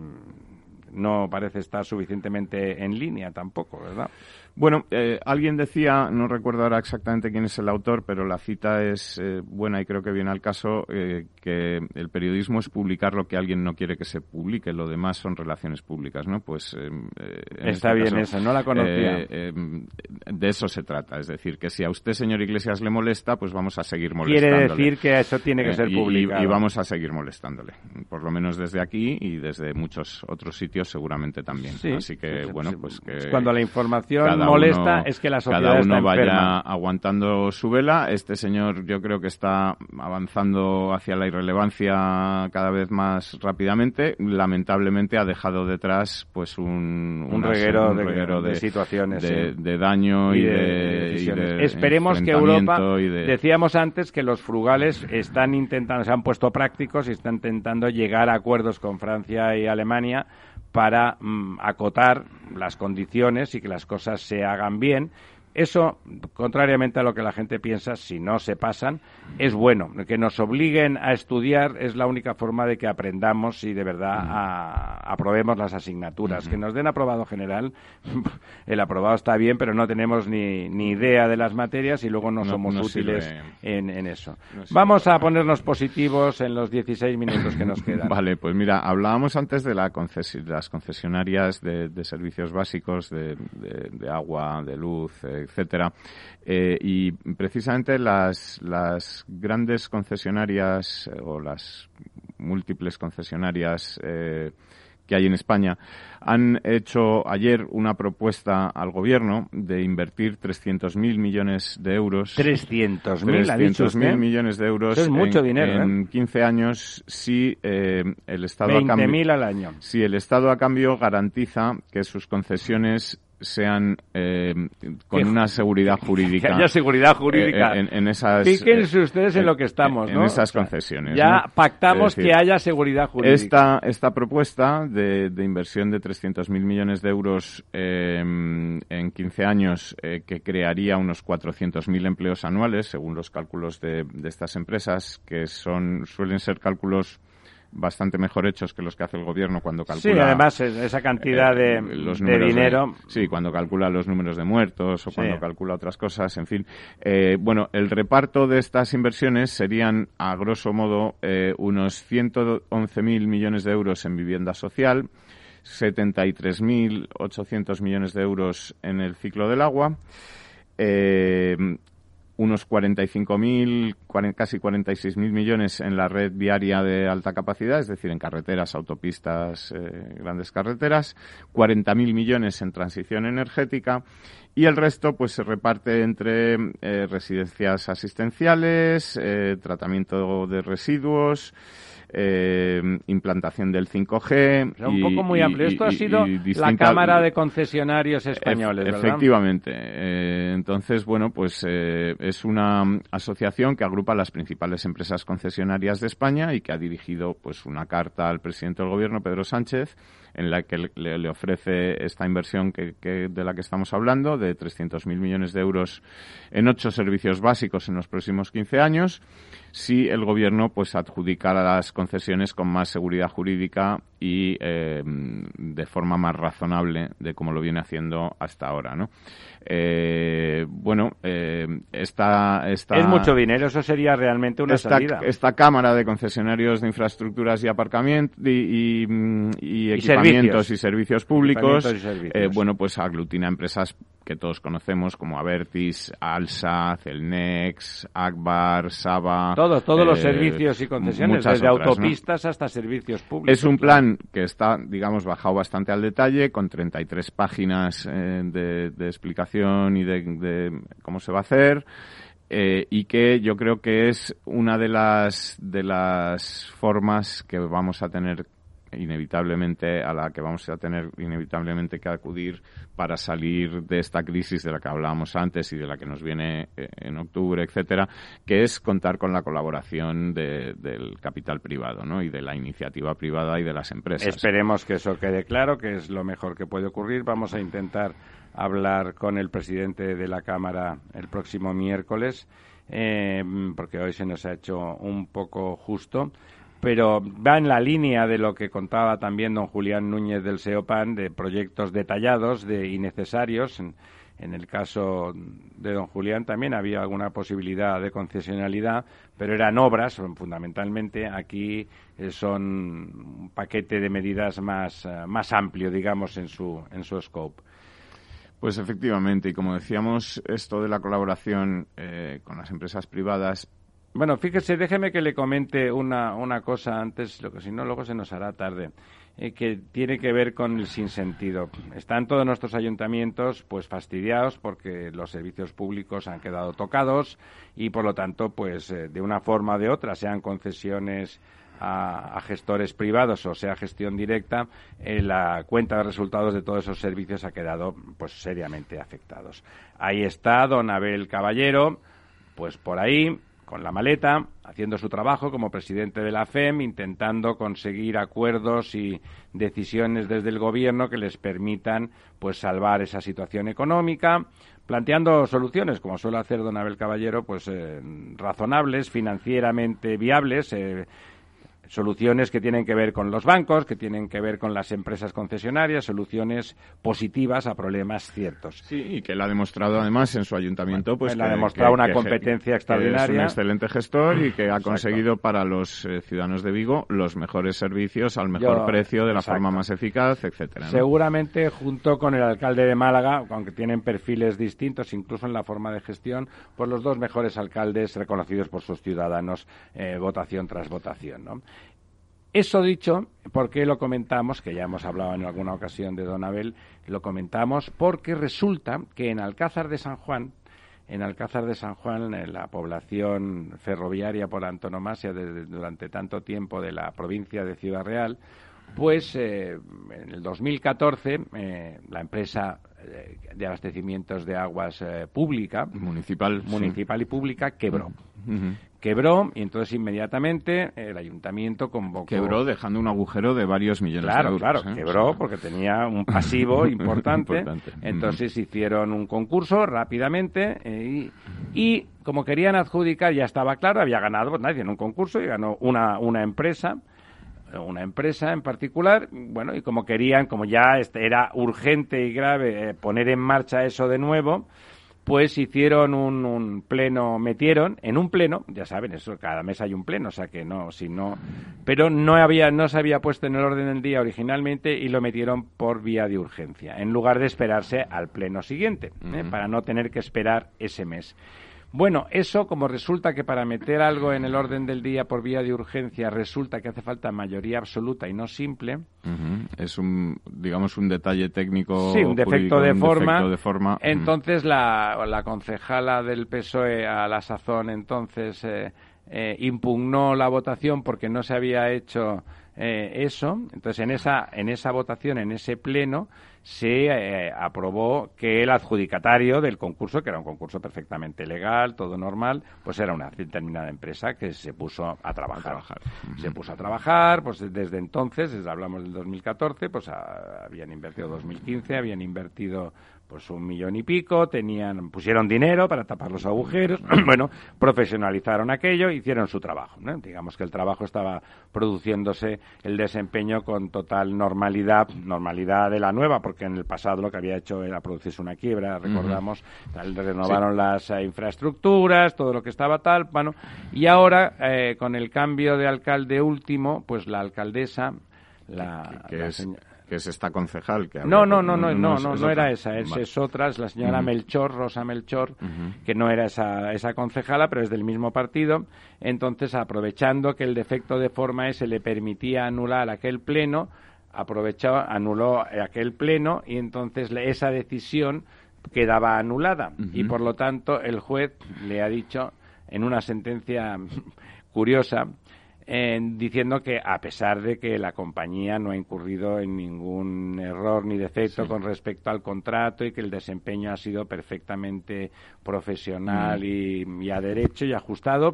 no parece estar suficientemente en línea tampoco, ¿verdad? Bueno, eh, alguien decía, no recuerdo ahora exactamente quién es el autor, pero la cita es eh, buena y creo que viene al caso, eh, que el periodismo es publicar lo que alguien no quiere que se publique, lo demás son relaciones públicas, ¿no? Pues Está este bien eso, no la conocía. de eso se trata, es decir, que si a usted, señor Iglesias, le molesta, pues vamos a seguir molestándole. Quiere decir que eso tiene que ser publicado. Y, y, vamos a seguir molestándole, por lo menos desde aquí y desde muchos otros sitios seguramente también. Así que, bueno, pues que... Cuando la información molesta es que la sociedad cada uno vaya aguantando su vela. Este señor yo creo que está avanzando hacia la irrelevancia cada vez más rápidamente. Lamentablemente ha dejado detrás pues un, un, reguero, de, situaciones, de, daño y, de, Esperemos que Europa, decíamos antes que los frugales están intentando, se han puesto prácticos y están intentando llegar a acuerdos con Francia y Alemania para mm, acotar las condiciones y que las cosas se hagan bien eso, contrariamente a lo que la gente piensa, si no se pasan, es bueno. Que nos obliguen a estudiar es la única forma de que aprendamos y de verdad aprobemos las asignaturas. Que nos den aprobado general, el aprobado está bien, pero no tenemos ni, ni idea de las materias y luego no, somos útiles en, eso. Vamos a ponernos positivos en los 16 minutos que nos quedan. Vale, pues mira, hablábamos antes de la las concesionarias de, servicios básicos, de, agua, de luz, etcétera. Eh, y precisamente las, las grandes concesionarias eh, o las múltiples concesionarias eh, que hay en España han hecho ayer una propuesta al gobierno de invertir 300.000 millones de euros. 300.000 millones de euros. es mucho en, dinero. En 15 años si el Estado a cambio. al año. Si el Estado a cambio garantiza que sus concesiones sean eh, con una seguridad jurídica. Que haya seguridad jurídica. Eh, en, esas, Fíjense ustedes en, lo que estamos, En esas concesiones. Ya pactamos que haya seguridad jurídica. Esta, esta propuesta de, de inversión de 300.000 millones de euros em, en 15 años, eh, que crearía unos 400.000 empleos anuales, según los cálculos de, de estas empresas, que son suelen ser cálculos bastante mejor hechos que los que hace el gobierno cuando calcula. Sí, además esa cantidad de, eh, dinero. sí, cuando calcula los números de muertos o cuando calcula otras cosas, en fin. Eh, bueno, el reparto de estas inversiones serían, a grosso modo, eh, unos 111.000 millones de euros en vivienda social, 73.800 millones de euros en el ciclo del agua. Eh, unos 45.000, casi 46.000 millones en la red viaria de alta capacidad, es decir, en carreteras, autopistas, eh, grandes carreteras, 40.000 millones en transición energética y el resto pues se reparte entre eh, residencias asistenciales, eh, tratamiento de residuos, eh, implantación del 5G. un poco muy amplio. Esto ha sido la Cámara de Concesionarios Españoles, ¿verdad? Efectivamente. Eh, entonces, bueno, pues eh, es una asociación que agrupa las principales empresas concesionarias de España y que ha dirigido pues una carta al presidente del gobierno, Pedro Sánchez, en la que le, ofrece esta inversión que, de la que estamos hablando, de 300.000 millones de euros en ocho servicios básicos en los próximos 15 años si el gobierno pues adjudicara las concesiones con más seguridad jurídica y eh, de forma más razonable de como lo viene haciendo hasta ahora, ¿no? Eh, bueno, eh, esta, esta, Es mucho dinero, eso sería realmente una esta, salida. Esta Cámara de Concesionarios de Infraestructuras y Aparcamiento y, y, equipamientos y servicios, públicos, eh, bueno, pues aglutina empresas que todos conocemos como Avertis, Alsa, Celnex, Akbar, Saba... Todos, todos los servicios y concesiones, desde autopistas hasta servicios públicos. Es un plan que está, digamos, bajado bastante al detalle, con 33 páginas de, de explicación y de, cómo se va a hacer. eh, y que yo creo que es una de las, de las formas que vamos a tener inevitablemente a la que vamos a tener inevitablemente que acudir para salir de esta crisis de la que hablábamos antes y de la que nos viene eh, en octubre, etcétera, que es contar con la colaboración del capital privado, ¿no? Y de la iniciativa privada y de las empresas. Esperemos que eso quede claro, que es lo mejor que puede ocurrir. Vamos a intentar hablar con el presidente de la Cámara el próximo miércoles, eh, porque hoy se nos ha hecho un poco justo pero va en la línea de lo que contaba también don Julián Núñez del SEOPAN, de proyectos detallados de innecesarios. En, en, el caso de don Julián también había alguna posibilidad de concesionalidad, pero eran obras, fundamentalmente. Aquí eh, son un paquete de medidas más, eh, más amplio, digamos, en su, en su scope. Pues efectivamente, y como decíamos, esto de la colaboración eh, con las empresas privadas bueno, fíjese, déjeme que le comente una, una cosa antes, lo que si no luego se nos hará tarde, eh, que tiene que ver con el sinsentido. Están todos nuestros ayuntamientos pues fastidiados porque los servicios públicos han quedado tocados y por lo tanto pues eh, de una forma o de otra, sean concesiones a, gestores privados o sea gestión directa, eh, la cuenta de resultados de todos esos servicios ha quedado pues seriamente afectados. Ahí está don Abel Caballero, pues por ahí con la maleta, haciendo su trabajo como presidente de la FEM, intentando conseguir acuerdos y decisiones desde el gobierno que les permitan pues salvar esa situación económica, planteando soluciones, como suele hacer don Abel Caballero, pues eh, razonables, financieramente viables, eh, soluciones que tienen que ver con los bancos, que tienen que ver con las empresas concesionarias, soluciones positivas a problemas ciertos. Sí, y que él ha demostrado además en su ayuntamiento, pues él ha demostrado una competencia extraordinaria. es un excelente gestor y que ha conseguido para los eh, ciudadanos de Vigo los mejores servicios al mejor precio, de la forma más eficaz, etcétera. Seguramente junto con el alcalde de Málaga, aunque tienen perfiles distintos, incluso en la forma de gestión, pues los dos mejores alcaldes reconocidos por sus ciudadanos eh, votación tras votación, ¿no? Eso dicho, ¿por qué lo comentamos? Que ya hemos hablado en alguna ocasión de Don Abel, lo comentamos porque resulta que en Alcázar de San Juan, en Alcázar de San Juan, en la población ferroviaria por antonomasia durante tanto tiempo de la provincia de Ciudad Real, pues eh, en el 2014 eh, la empresa eh, de abastecimientos de aguas pública, municipal, municipal y pública, quebró quebró y entonces inmediatamente el ayuntamiento convocó. Quebró dejando un agujero de varios millones de euros. Claro, claro, ¿eh? quebró porque tenía un pasivo importante. Entonces hicieron un concurso rápidamente eh, y, y, como querían adjudicar, ya estaba claro, había ganado, pues nadie en un concurso y ganó una, una empresa una empresa en particular, bueno, y como querían, como ya este, era urgente y grave eh, poner en marcha eso de nuevo, pues hicieron un, pleno, metieron en un pleno, ya saben, eso cada mes hay un pleno, o sea que no, si no, pero no había, no se había puesto en el orden del día originalmente y lo metieron por vía de urgencia, en lugar de esperarse al pleno siguiente, ¿eh? para no tener que esperar ese mes. Bueno, eso como resulta que para meter algo en el orden del día por vía de urgencia resulta que hace falta mayoría absoluta y no simple. Es un, digamos, un detalle técnico. Sí, un defecto, de, forma. de forma. Entonces la, la, concejala del PSOE a la sazón entonces eh, eh, impugnó la votación porque no se había hecho eh, eso. Entonces en esa, en esa votación, en ese pleno, se eh, aprobó que el adjudicatario del concurso, que era un concurso perfectamente legal, todo normal, pues era una determinada empresa que se puso a trabajar. Se puso a trabajar, pues desde entonces, desde hablamos del 2014, pues habían invertido 2015, habían invertido pues un millón y pico, tenían, pusieron dinero para tapar los agujeros, bueno, profesionalizaron aquello, hicieron su trabajo. Digamos que el trabajo estaba produciéndose el desempeño con total normalidad, normalidad de la nueva, porque en el pasado lo que había hecho era producirse una quiebra, recordamos, renovaron las eh, infraestructuras, todo lo que estaba tal, bueno, y ahora eh, con el cambio de alcalde último, pues la alcaldesa, la, que es esta concejal que no no no no no no, no, era esa es, otra es la señora Melchor Rosa Melchor que no era esa esa concejala pero es del mismo partido. Entonces aprovechando que el defecto de forma ese le permitía anular aquel pleno aprovechó anuló aquel pleno y entonces esa decisión quedaba anulada. Y por lo tanto el juez le ha dicho en una sentencia curiosa diciendo que a pesar de que la compañía no ha incurrido en ningún error ni defecto con respecto al contrato y que el desempeño ha sido perfectamente profesional mm. y, a derecho y ajustado,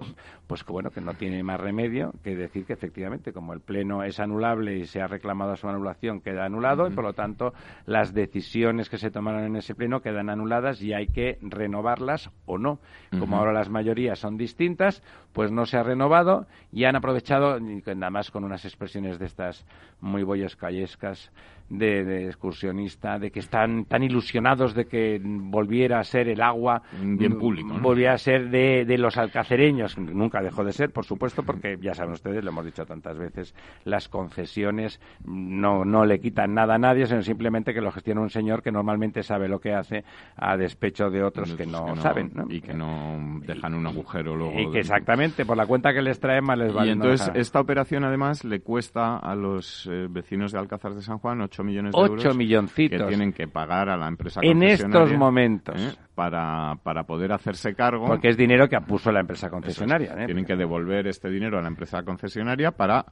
pues que bueno, que no tiene más remedio que decir que efectivamente como el pleno es anulable y se ha reclamado su anulación queda anulado y por lo tanto las decisiones que se tomaron en ese pleno quedan anuladas y hay que renovarlas o no. Como ahora las mayorías son distintas, pues no se ha renovado y han aprovechado, nada más con unas expresiones de estas muy callescas de, excursionista, de que están tan ilusionados de que volviera a ser el agua bien público, volviera a ser de, de, los alcacereños, nunca dejó de ser, por supuesto, porque ya saben ustedes, lo hemos dicho tantas veces, las concesiones no, no le quitan nada a nadie, sino simplemente que lo gestiona un señor que normalmente sabe lo que hace a despecho de otros que no, saben. Y que no dejan un agujero luego. Y que exactamente, por la cuenta que les traen más les vale. Y entonces esta operación además le cuesta a los eh, vecinos de Alcázar de San Juan 8 millones de euros. 8 milloncitos. Que tienen que pagar a la empresa En estos momentos. ¿eh? Para, para poder hacerse cargo. Porque es dinero que puso la empresa concesionaria. ¿eh? Tienen que devolver este dinero a la empresa concesionaria para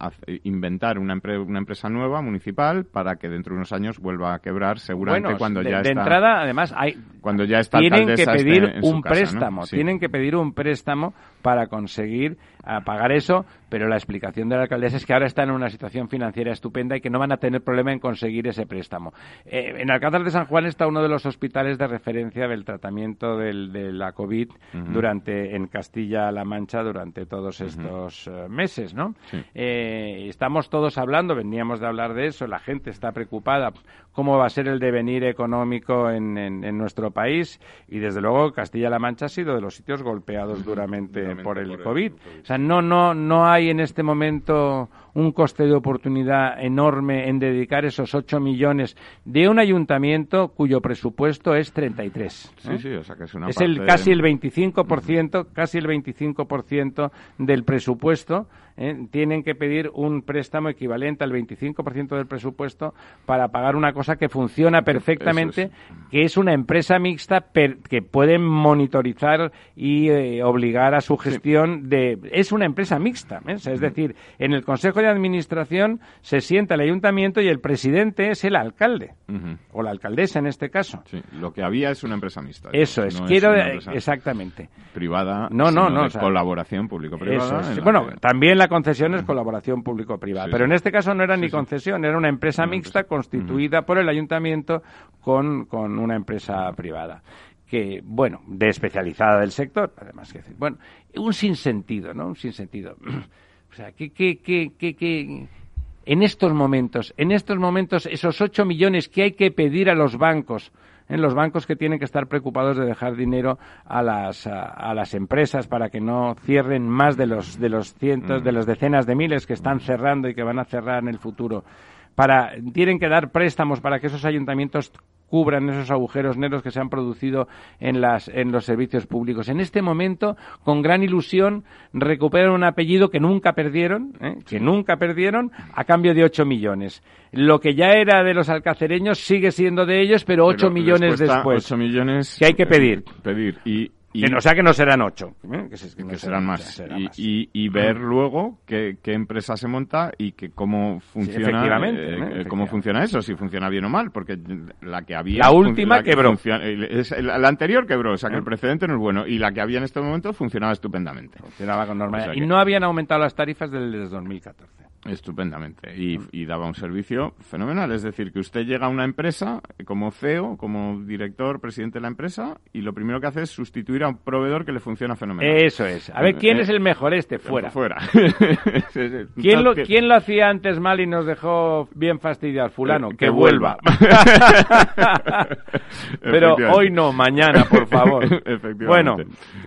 inventar una, una empresa nueva, municipal, para que dentro de unos años vuelva a quebrar, seguramente cuando ya de está. De entrada, además, hay. Cuando ya está tienen que pedir un préstamo. Tienen que pedir un préstamo para conseguir a pagar eso, pero la explicación de la alcaldesa es que ahora están en una situación financiera estupenda y que no van a tener problema en conseguir ese préstamo. Eh, en Alcázar de San Juan está uno de los hospitales de referencia del tratamiento del, de la COVID durante en Castilla-La Mancha durante todos estos eh, meses, ¿no? Eh, estamos todos hablando, veníamos de hablar de eso, la gente está preocupada cómo va a ser el devenir económico en, en, nuestro país y desde luego Castilla-La Mancha ha sido de los sitios golpeados duramente, por el COVID. O sea, no, no, no hay en este momento un coste de oportunidad enorme en dedicar esos 8 millones de un ayuntamiento cuyo presupuesto es 33. Sí, sí, o sea que es una Es el, casi el 25%, casi el 25% del presupuesto ¿eh? tienen que pedir un préstamo equivalente al 25% del presupuesto para pagar una cosa que funciona perfectamente, que es una empresa mixta que pueden monitorizar y eh, obligar a su gestión de... Es una empresa mixta, ¿eh? es decir, en el Consejo de Administración se sienta el ayuntamiento y el presidente es el alcalde, o la alcaldesa en este caso. lo que había es una empresa mixta. Eso es, quiero... exactamente. Privada, no, no, no, colaboración público-privada. Bueno, también la concesión es colaboración público-privada. pero en este caso no era ni concesión, era una empresa mixta constituida por el ayuntamiento con, con una empresa privada que, bueno, de especializada del sector, además que decir, bueno, un sinsentido, ¿no? Un sinsentido. O sea, que, que, que, que, en estos momentos, en estos momentos, esos ocho millones que hay que pedir a los bancos en los bancos que tienen que estar preocupados de dejar dinero a las, a, las empresas para que no cierren más de los, de los cientos, de las decenas de miles que están cerrando y que van a cerrar en el futuro. Para, tienen que dar préstamos para que esos ayuntamientos cubran esos agujeros negros que se han producido en, las, en los servicios públicos. En este momento, con gran ilusión, recuperan un apellido que nunca perdieron, ¿eh? que nunca perdieron, a cambio de 8 millones. Lo que ya era de los alcacereños sigue siendo de ellos, pero 8 millones después. 8 millones. Que hay que pedir. pedir. Y o sea que no serán ocho. ¿eh? Que, serán, más. y, ver luego qué, empresa se monta y que cómo funciona eh, ¿eh? cómo funciona eso, si funciona bien o mal, porque la que había... La última quebró. la anterior quebró, o sea que el precedente no es bueno. Y la que había en este momento funcionaba estupendamente. Funcionaba con normalidad. y no habían aumentado las tarifas desde 2014. Estupendamente. Y, daba un servicio fenomenal. Es decir, que usted llega a una empresa como CEO, como director, presidente de la empresa, y lo primero que hace es sustituir a un proveedor que le funciona fenomenal. Eso es. A ver, ¿quién eh, es el mejor este? Fuera. Fuera. ¿Quién, lo, ¿Quién lo hacía antes mal y nos dejó bien fastidiados? Fulano. Eh, que, vuelva. Pero hoy no, mañana, por favor. Bueno,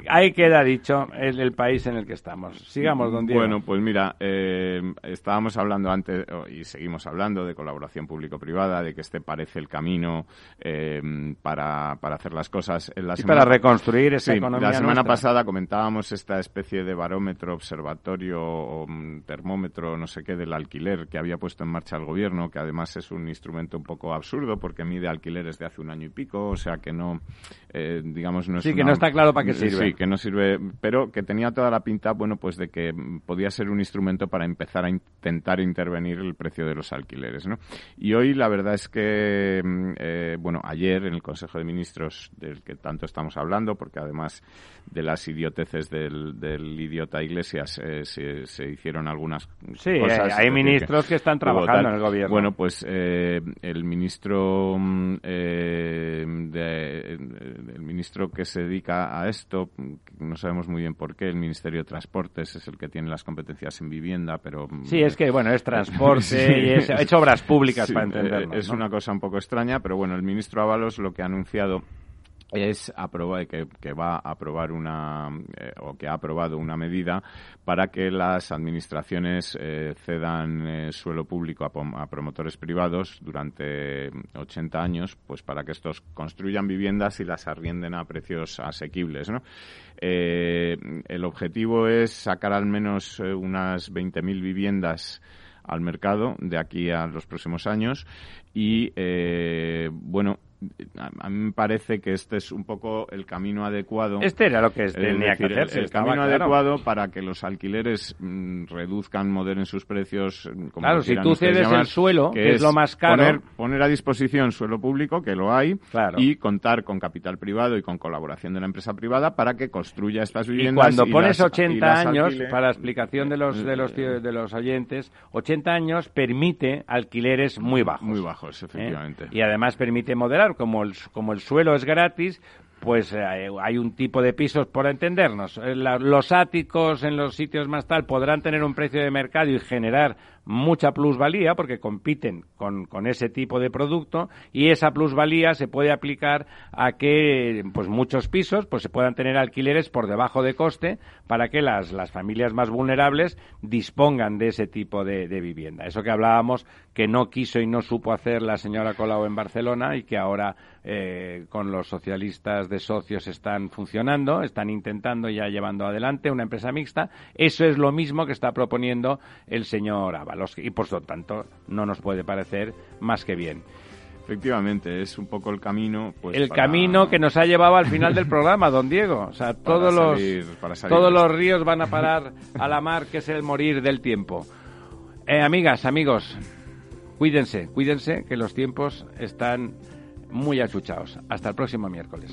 ahí queda dicho el, el, país en el que estamos. Sigamos, don Diego. Bueno, pues mira, eh, estábamos hablando antes y seguimos hablando de colaboración público-privada, de que este parece el camino eh, para, para hacer las cosas. En la y para reconstruir esa sí, economía La semana nuestra. pasada comentábamos esta especie de barómetro, observatorio o mm, termómetro, no sé qué, del alquiler que había puesto en marcha el gobierno, que además es un instrumento un poco absurdo porque mide alquileres de hace un año y pico, o sea que no, eh, digamos, no es Sí, que no está claro para qué sirve. Sí, que no sirve, pero que tenía toda la pinta, bueno, pues de que podía ser un instrumento para empezar a intentar intervenir el precio de los alquileres, ¿no? Y hoy la verdad es que, mm, eh, bueno, ayer en el Consejo de Ministros del que tanto estamos hablando, porque además de las idioteces del, del idiota Iglesias eh, se, se hicieron algunas Sí, cosas. hay- hay es decir, ministros que están trabajando en el gobierno. Bueno, pues eh, el ministro mm, eh, de- el ministro que se dedica a esto mm, no sabemos muy bien por qué el Ministerio de Transportes es el que tiene las competencias en vivienda pero mm, Sí, es que, bueno, es transporte Sí. y es, es obras públicas Sí, para eh, entendernos. es ¿no? una cosa un poco extraña pero bueno el ministro Ábalos lo que ha anunciado es aprobar, que, va a aprobar una eh, o que ha aprobado una medida para que las administraciones eh, cedan eh, suelo público a, a promotores privados durante 80 años, pues para que estos construyan viviendas y las arrienden a precios asequibles, ¿no? Eh, el objetivo es sacar al menos eh, unas 20.000 viviendas al mercado de aquí a los próximos años y eh, bueno a, mí me parece que este es un poco el camino adecuado Este era lo que es tenía que decir, el- hacerse. el, camino claro. adecuado para que los alquileres mm, reduzcan, moderen sus precios. mm, Como Claro, si tú cedes llamar, el suelo, que es lo más caro. Poner, poner a disposición suelo público, que lo hay, Claro. y contar con capital privado y con colaboración de la empresa privada para que construya estas Y viviendas. cuando pones las- 80 y las años, alquile. para la explicación de los, de, los, de los oyentes, 80 años permite alquileres muy bajos. Muy bajos, ¿eh? efectivamente. Y además permite moderar, como el, como el suelo es gratis, pues eh, hay un tipo de pisos, por entendernos. Eh, los áticos en los sitios más tal podrán tener un precio de mercado y generar mucha plusvalía porque compiten con, con ese tipo de producto y esa plusvalía se puede aplicar a que pues muchos pisos pues se puedan tener alquileres por debajo de coste para que las, las familias más vulnerables dispongan de ese tipo de, vivienda. Eso que hablábamos que no quiso y no supo hacer la señora Colau en Barcelona y que ahora eh, con los socialistas de socios están funcionando, están intentando ya llevando adelante una empresa mixta. Eso es lo mismo que está proponiendo el señor Y por lo tanto no nos puede parecer más que bien. Efectivamente, es un poco el camino. Pues, el para- camino que nos ha llevado al final del programa, don Diego. O sea, todos los salir- todos los ríos van a parar a la mar, que es el morir del tiempo. Eh, amigas, amigos, cuídense, cuídense, que los tiempos están muy achuchados. Hasta el próximo miércoles.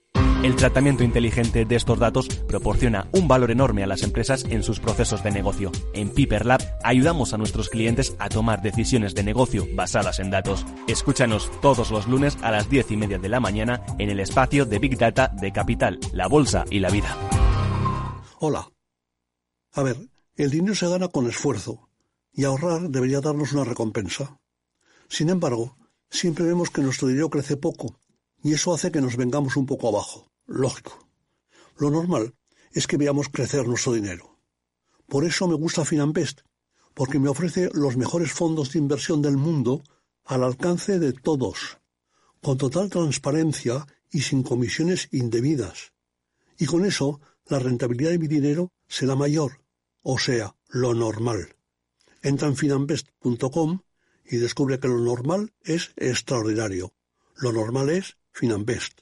El tratamiento inteligente de estos datos proporciona un valor enorme a las empresas en sus procesos de negocio. En Piper Lab ayudamos a nuestros clientes a tomar decisiones de negocio basadas en datos. Escúchanos todos los lunes a las 10 y media de la mañana en el espacio de Big Data de Capital, la Bolsa y la Vida. Hola. A ver, el dinero se gana con esfuerzo y ahorrar debería darnos una recompensa. Sin embargo, siempre vemos que nuestro dinero crece poco y eso hace que nos vengamos un poco abajo. Lógico. Lo normal es que veamos crecer nuestro dinero. Por eso me gusta Finanbest, porque me ofrece los mejores fondos de inversión del mundo al alcance de todos, con total transparencia y sin comisiones indebidas. Y con eso la rentabilidad de mi dinero será mayor, o sea, lo normal. Entra en finanbest.com y descubre que lo normal es extraordinario. Lo normal es Finanbest.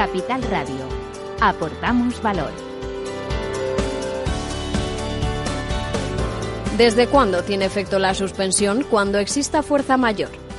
Capital Radio. Aportamos valor. ¿Desde cuándo tiene efecto la suspensión? Cuando exista fuerza mayor.